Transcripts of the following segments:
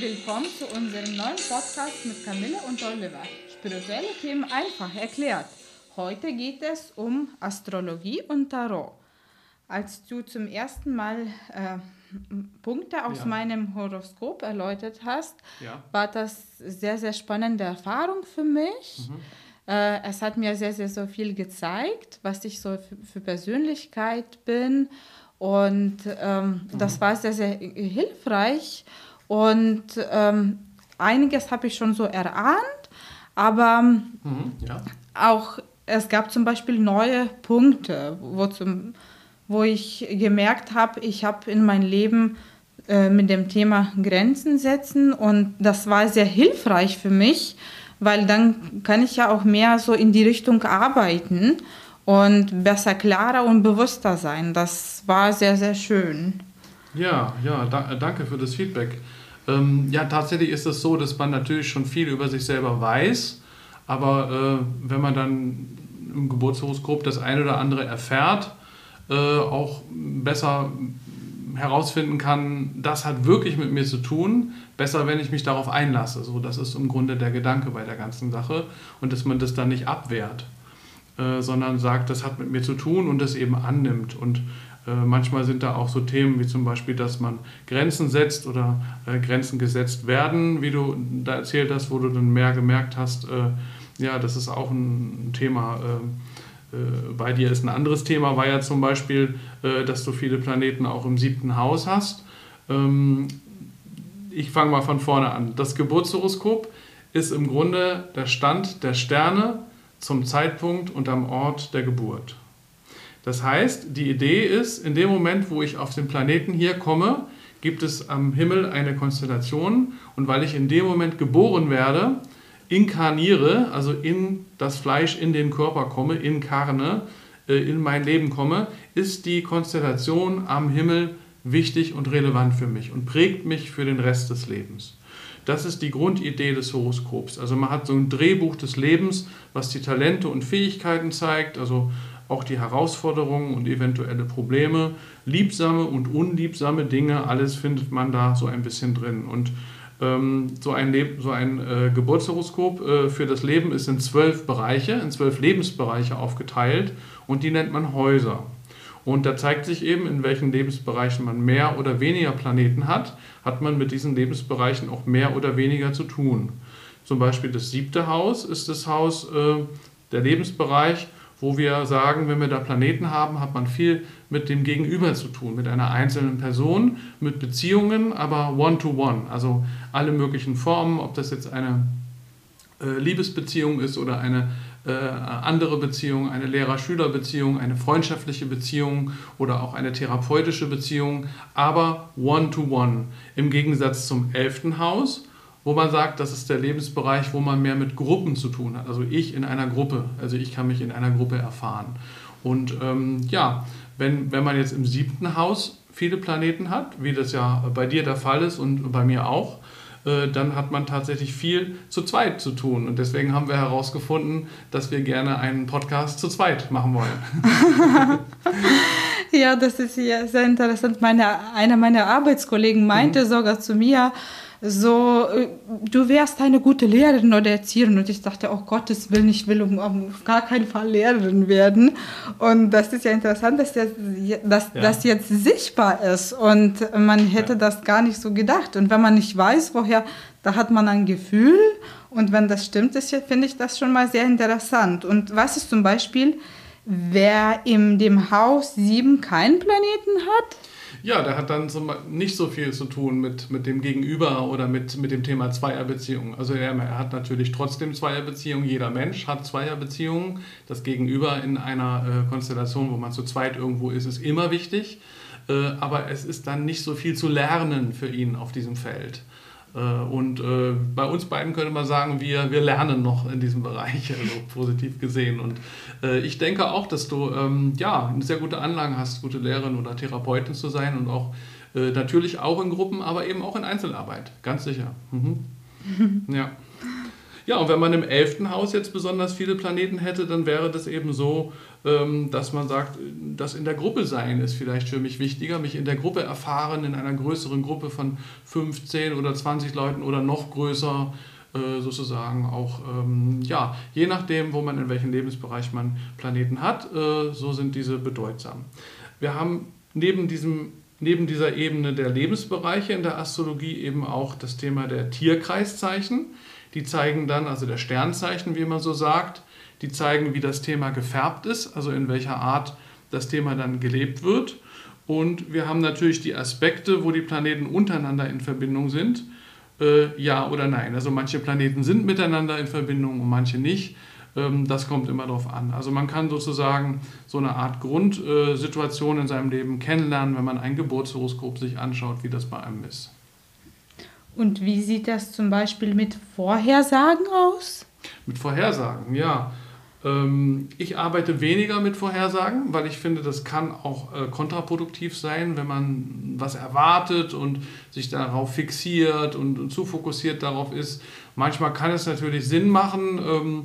Willkommen zu unserem neuen Podcast mit Camille und Oliver. Spirituelle Themen einfach erklärt. Heute geht es um Astrologie und Tarot. Als du zum ersten Mal äh, Punkte aus Ja. meinem Horoskop erläutert hast, Ja. war das sehr, sehr spannende Erfahrung für mich. Äh, es hat mir sehr, sehr so viel gezeigt, was ich so für, für Persönlichkeit bin. Und ähm, das war sehr, sehr hilfreich. Und ähm, einiges habe ich schon so erahnt, aber Mhm. Ja. auch es gab zum Beispiel neue Punkte, wo, zum, wo ich gemerkt habe, ich habe in meinem Leben äh, mit dem Thema Grenzen setzen und das war sehr hilfreich für mich, weil dann kann ich ja auch mehr so in die Richtung arbeiten und besser klarer und bewusster sein. Das war sehr, sehr schön. Ja, ja, da, danke für das Feedback. Ähm, ja, tatsächlich ist es so, dass man natürlich schon viel über sich selber weiß, aber äh, wenn man dann im Geburtshoroskop das eine oder andere erfährt, äh, auch besser herausfinden kann, das hat wirklich mit mir zu tun, besser, wenn ich mich darauf einlasse. So, das ist im Grunde der Gedanke bei der ganzen Sache und dass man das dann nicht abwehrt, äh, sondern sagt, das hat mit mir zu tun und das eben annimmt. Und äh, manchmal sind da auch so Themen wie zum Beispiel, dass man Grenzen setzt oder äh, Grenzen gesetzt werden, wie du da erzählt hast, wo du dann mehr gemerkt hast, äh, ja, das ist auch ein Thema. Äh, äh, bei dir ist ein anderes Thema, war ja zum Beispiel, äh, dass du viele Planeten auch im siebten Haus hast. Ähm, ich fange mal von vorne an. Das Geburtshoroskop ist im Grunde der Stand der Sterne zum Zeitpunkt und am Ort der Geburt. Das heißt, die Idee ist, in dem Moment, wo ich auf den Planeten hier komme, gibt es am Himmel eine Konstellation und weil ich in dem Moment geboren werde, inkarniere, also in das Fleisch, in den Körper komme, inkarne, äh, in mein Leben komme, ist die Konstellation am Himmel wichtig und relevant für mich und prägt mich für den Rest des Lebens. Das ist die Grundidee des Horoskops. Also man hat so ein Drehbuch des Lebens, was die Talente und Fähigkeiten zeigt, also auch die Herausforderungen und eventuelle Probleme, liebsame und unliebsame Dinge, alles findet man da so ein bisschen drin. Und ähm, so ein, Leb so ein äh, Geburtshoroskop äh, für das Leben ist in zwölf Bereiche, in zwölf Lebensbereiche aufgeteilt und die nennt man Häuser. Und da zeigt sich eben, in welchen Lebensbereichen man mehr oder weniger Planeten hat, hat man mit diesen Lebensbereichen auch mehr oder weniger zu tun. Zum Beispiel das siebte Haus ist das Haus, äh, der Lebensbereich, wo wir sagen, wenn wir da Planeten haben, hat man viel mit dem Gegenüber zu tun, mit einer einzelnen Person, mit Beziehungen, aber one-to-one, also alle möglichen Formen, ob das jetzt eine äh, Liebesbeziehung ist oder eine äh, andere Beziehung, eine Lehrer-Schüler-Beziehung, eine freundschaftliche Beziehung oder auch eine therapeutische Beziehung, aber one-to-one. Im Gegensatz zum elften Haus, wo man sagt, das ist der Lebensbereich, wo man mehr mit Gruppen zu tun hat. Also ich in einer Gruppe, also ich kann mich in einer Gruppe erfahren. Und ähm, ja, wenn, wenn man jetzt im siebten Haus viele Planeten hat, wie das ja bei dir der Fall ist und bei mir auch, äh, dann hat man tatsächlich viel zu zweit zu tun. Und deswegen haben wir herausgefunden, dass wir gerne einen Podcast zu zweit machen wollen. Ja, das ist ja sehr interessant. Meine, einer meiner Arbeitskollegen meinte sogar zu mir, so, äh, du wärst eine gute Lehrerin oder Erzieherin. Und ich dachte, oh Gottes Willen, ich will um, auf gar keinen Fall Lehrerin werden. Und das ist ja interessant, dass das, dass Ja. das jetzt sichtbar ist. Und man hätte Ja. das gar nicht so gedacht. Und wenn man nicht weiß, woher, da hat man ein Gefühl. Und wenn das stimmt, finde ich das schon mal sehr interessant. Und was ist zum Beispiel, wer in dem Haus 7 keinen Planeten hat? Ja, der hat dann zum, nicht so viel zu tun mit, mit dem Gegenüber oder mit, mit dem Thema Zweierbeziehungen. Also er, er hat natürlich trotzdem Zweierbeziehungen. Jeder Mensch hat Zweierbeziehungen. Das Gegenüber in einer äh, Konstellation, wo man zu zweit irgendwo ist, ist immer wichtig. Äh, aber es ist dann nicht so viel zu lernen für ihn auf diesem Feld. Äh, Und äh, bei uns beiden könnte man sagen, wir, wir lernen noch in diesem Bereich, also positiv gesehen. Und äh, ich denke auch, dass du ähm, ja, eine sehr gute Anlagen hast, gute Lehrerin oder Therapeutin zu sein und auch natürlich auch in Gruppen, aber eben auch in Einzelarbeit, ganz sicher. Mhm. Ja. Ja, und wenn man im elften Haus jetzt besonders viele Planeten hätte, dann wäre das eben so, ähm, dass man sagt, das in der Gruppe sein ist vielleicht für mich wichtiger, mich in der Gruppe erfahren, in einer größeren Gruppe von 15 oder 20 Leuten oder noch größer äh, sozusagen auch, ähm, ja, je nachdem, wo man in welchem Lebensbereich man Planeten hat, äh, so sind diese bedeutsam. Wir haben neben diesem neben dieser Ebene der Lebensbereiche in der Astrologie eben auch das Thema der Tierkreiszeichen. Die zeigen dann, also der Sternzeichen, wie man so sagt, die zeigen, wie das Thema gefärbt ist, also in welcher Art das Thema dann gelebt wird. Und wir haben natürlich die Aspekte, wo die Planeten untereinander in Verbindung sind, äh, ja oder nein. Also manche Planeten sind miteinander in Verbindung und manche nicht. Ähm, das kommt immer darauf an. Also man kann sozusagen so eine Art Grundsituation in seinem Leben kennenlernen, wenn man ein Geburtshoroskop sich anschaut, wie das bei einem ist. Und wie sieht das zum Beispiel mit Vorhersagen aus? Mit Vorhersagen, ja. Ähm, ich arbeite weniger mit Vorhersagen, weil ich finde, das kann auch äh, kontraproduktiv sein, wenn man was erwartet und sich darauf fixiert und zu fokussiert darauf ist. Manchmal kann es natürlich Sinn machen, ähm,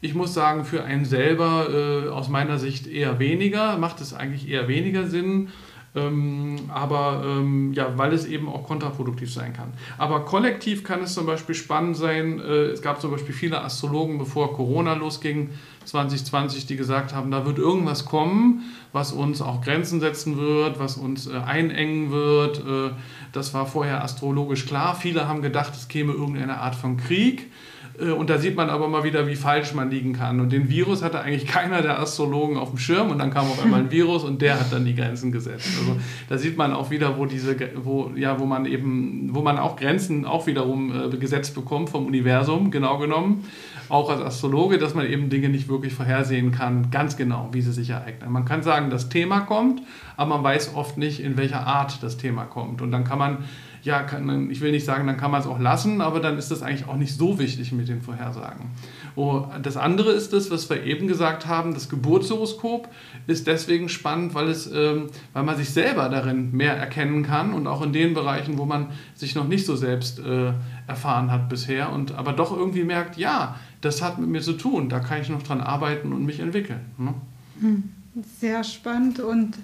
ich muss sagen, für einen selber äh, aus meiner Sicht eher weniger, macht es eigentlich eher weniger Sinn. Ähm, aber ähm, ja, weil es eben auch kontraproduktiv sein kann. Aber kollektiv kann es zum Beispiel spannend sein. Äh, es gab zum Beispiel viele Astrologen, bevor Corona losging, 2020, die gesagt haben, da wird irgendwas kommen, was uns auch Grenzen setzen wird, was uns äh, einengen wird. Äh, das war vorher astrologisch klar. Viele haben gedacht, es käme irgendeine Art von Krieg. Äh, und da sieht man aber mal wieder, wie falsch man liegen kann. Und den Virus hatte eigentlich keiner der Astrologen auf dem Schirm und dann kam auf einmal ein Virus und der hat dann die Grenzen gesetzt. Also da sieht man auch wieder, wo diese, wo, ja, wo man eben, wo man auch Grenzen auch wiederum äh, gesetzt bekommt vom Universum, genau genommen. Auch als Astrologe, dass man eben Dinge nicht wirklich vorhersehen kann, ganz genau, wie sie sich ereignen. Man kann sagen, das Thema kommt, aber man weiß oft nicht, in welcher Art das Thema kommt. Und dann kann man ja, kann, ich will nicht sagen, dann kann man es auch lassen, aber dann ist das eigentlich auch nicht so wichtig mit den Vorhersagen. Oh, das andere ist das, was wir eben gesagt haben, das Geburtshoroskop ist deswegen spannend, weil, es, ähm, weil man sich selber darin mehr erkennen kann und auch in den Bereichen, wo man sich noch nicht so selbst äh, erfahren hat bisher und aber doch irgendwie merkt, ja, das hat mit mir zu tun, da kann ich noch dran arbeiten und mich entwickeln. Ne? Hm. Sehr spannend und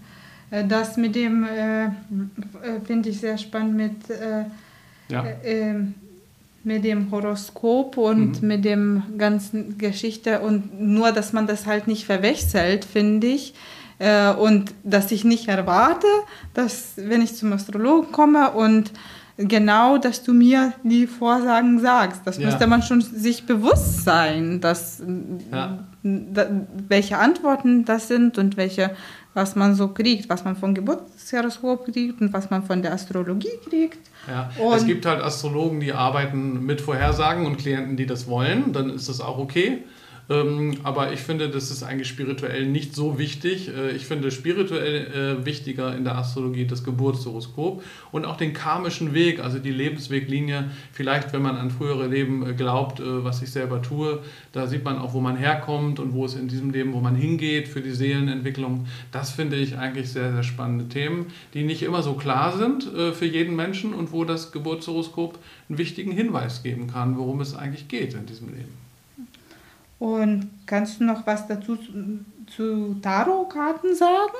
äh, das mit dem äh, äh, finde ich sehr spannend mit, äh, ja. äh, ähm, mit dem Horoskop und mhm. mit dem ganzen Geschichte und nur, dass man das halt nicht verwechselt, finde ich. Äh, und dass ich nicht erwarte, dass wenn ich zum Astrologen komme und genau, dass du mir die Vorsagen sagst. Das ja. müsste man schon sich bewusst sein, dass, ja. welche Antworten das sind und welche was man so kriegt, was man vom Geburtshoroskop kriegt und was man von der Astrologie kriegt. Ja, es gibt halt Astrologen, die arbeiten mit Vorhersagen und Klienten, die das wollen, dann ist das auch okay. Ähm, aber ich finde, das ist eigentlich spirituell nicht so wichtig. Äh, ich finde spirituell äh, wichtiger in der Astrologie das Geburtshoroskop und auch den karmischen Weg, also die Lebensweglinie. Vielleicht, wenn man an frühere Leben äh, glaubt, was ich selber tue, da sieht man auch, wo man herkommt und wo es in diesem Leben, wo man hingeht für die Seelenentwicklung. Das finde ich eigentlich sehr, sehr spannende Themen, die nicht immer so klar sind für jeden Menschen und wo das Geburtshoroskop einen wichtigen Hinweis geben kann, worum es eigentlich geht in diesem Leben. Und kannst du noch was dazu zu Tarotkarten sagen?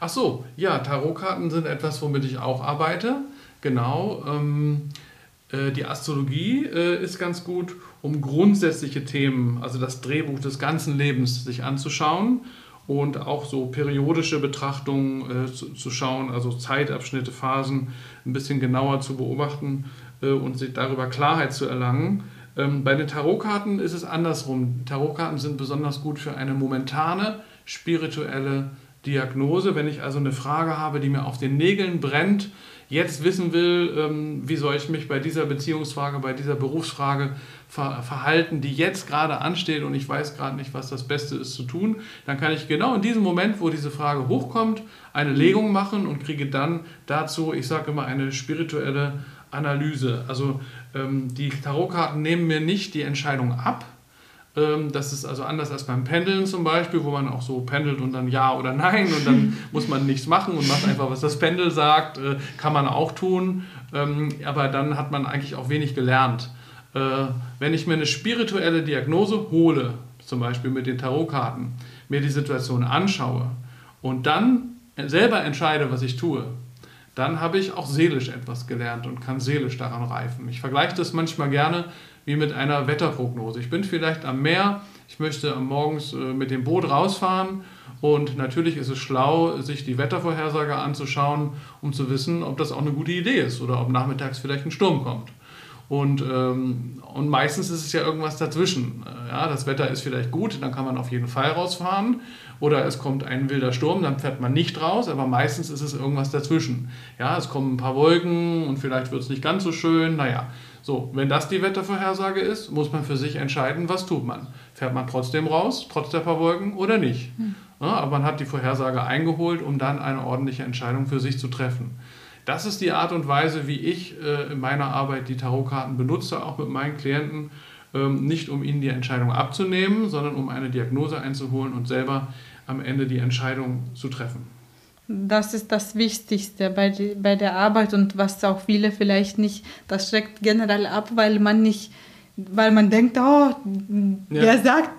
Ach so, ja, Tarotkarten sind etwas, womit ich auch arbeite. Genau. Ähm, äh, die Astrologie äh, ist ganz gut, um grundsätzliche Themen, also das Drehbuch des ganzen Lebens, sich anzuschauen und auch so periodische Betrachtungen äh, zu, zu, schauen, also Zeitabschnitte, Phasen ein bisschen genauer zu beobachten äh, und sich darüber Klarheit zu erlangen. Ähm, bei den Tarotkarten ist es andersrum. Tarotkarten sind besonders gut für eine momentane spirituelle Diagnose. Wenn ich also eine Frage habe, die mir auf den Nägeln brennt, jetzt wissen will, ähm, wie soll ich mich bei dieser Beziehungsfrage, bei dieser Berufsfrage verhalten, die jetzt gerade ansteht und ich weiß gerade nicht, was das Beste ist zu tun, dann kann ich genau in diesem Moment, wo diese Frage hochkommt, eine Legung machen und kriege dann dazu, ich sage immer, eine spirituelle Analyse. Also ähm, die Tarotkarten nehmen mir nicht die Entscheidung ab. Ähm, das ist also anders als beim Pendeln zum Beispiel, wo man auch so pendelt und dann Ja oder Nein und dann muss man nichts machen und macht einfach, was das Pendel sagt. Äh, kann man auch tun, ähm, aber dann hat man eigentlich auch wenig gelernt. Äh, wenn ich mir eine spirituelle Diagnose hole, zum Beispiel mit den Tarotkarten, mir die Situation anschaue und dann selber entscheide, was ich tue, dann habe ich auch seelisch etwas gelernt und kann seelisch daran reifen. Ich vergleiche das manchmal gerne wie mit einer Wetterprognose. Ich bin vielleicht am Meer, ich möchte morgens äh, mit dem Boot rausfahren und natürlich ist es schlau, sich die Wettervorhersage anzuschauen, um zu wissen, ob das auch eine gute Idee ist oder ob nachmittags vielleicht ein Sturm kommt. Und, ähm, und meistens ist es ja irgendwas dazwischen. Äh, ja, das Wetter ist vielleicht gut, dann kann man auf jeden Fall rausfahren. Oder es kommt ein wilder Sturm, dann fährt man nicht raus, aber meistens ist es irgendwas dazwischen. Ja, es kommen ein paar Wolken und vielleicht wird es nicht ganz so schön. Naja, so, wenn das die Wettervorhersage ist, muss man für sich entscheiden, was tut man. Fährt man trotzdem raus, trotz der paar Wolken oder nicht? Hm. Ja, aber man hat die Vorhersage eingeholt, um dann eine ordentliche Entscheidung für sich zu treffen. Das ist die Art und Weise, wie ich äh, in meiner Arbeit die Tarotkarten benutze, auch mit meinen Klienten. Ähm, nicht um ihnen die Entscheidung abzunehmen, sondern um eine Diagnose einzuholen und selber am Ende die Entscheidung zu treffen. Das ist das Wichtigste bei, die, bei der Arbeit und was auch viele vielleicht nicht, das schreckt generell ab, weil man nicht weil man denkt, oh, ja. wer sagt,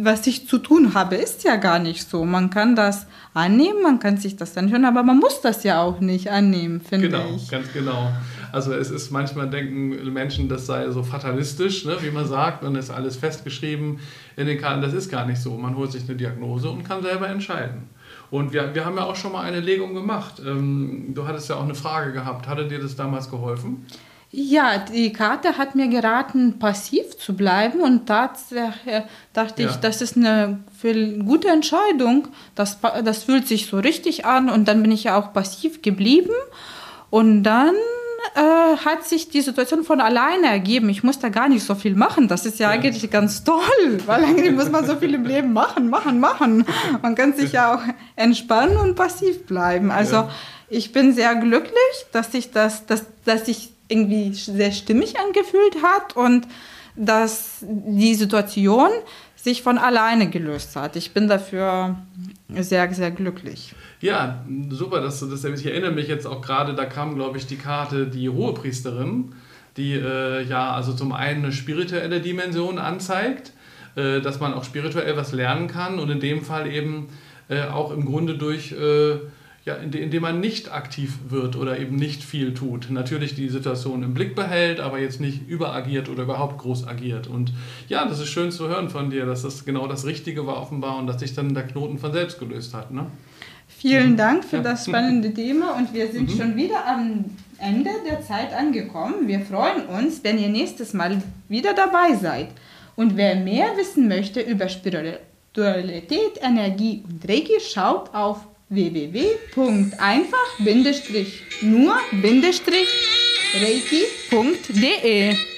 was ich zu tun habe, ist ja gar nicht so. Man kann das annehmen, man kann sich das anschauen, aber man muss das ja auch nicht annehmen, finde genau, ich. Genau, ganz genau. Also es ist manchmal denken Menschen, das sei so fatalistisch, ne, wie man sagt, und ist alles festgeschrieben in den Karten. Das ist gar nicht so. Man holt sich eine Diagnose und kann selber entscheiden. Und wir, wir haben ja auch schon mal eine Legung gemacht. Ähm, du hattest ja auch eine Frage gehabt. Hatte dir das damals geholfen? Ja, die Karte hat mir geraten, passiv zu bleiben und tatsächlich dachte ja. ich, das ist eine gute Entscheidung. Das, das fühlt sich so richtig an und dann bin ich ja auch passiv geblieben und dann äh, hat sich die Situation von alleine ergeben. Ich musste gar nicht so viel machen. Das ist ja, ja. eigentlich ganz toll, weil eigentlich muss man so viel im Leben machen, machen, machen. Man kann sich ja auch entspannen und passiv bleiben. Also ja. ich bin sehr glücklich, dass ich das, dass, dass ich irgendwie sehr stimmig angefühlt hat und dass die Situation sich von alleine gelöst hat. Ich bin dafür sehr, sehr glücklich. Ja, super, dass du das Ich erinnere mich jetzt auch gerade, da kam, glaube ich, die Karte die Hohepriesterin, die äh, ja also zum einen eine spirituelle Dimension anzeigt, äh, dass man auch spirituell was lernen kann und in dem Fall eben äh, auch im Grunde durch äh, ja, indem man nicht aktiv wird oder eben nicht viel tut. Natürlich die Situation im Blick behält, aber jetzt nicht überagiert oder überhaupt groß agiert. Und ja, das ist schön zu hören von dir, dass das genau das Richtige war offenbar und dass sich dann der Knoten von selbst gelöst hat. Ne? Vielen Dank für ja. das spannende Thema und wir sind mhm. schon wieder am Ende der Zeit angekommen. Wir freuen uns, wenn ihr nächstes Mal wieder dabei seid. Und wer mehr wissen möchte über Spiritualität, Energie und Reiki, schaut auf www.einfach-nur-reiki.de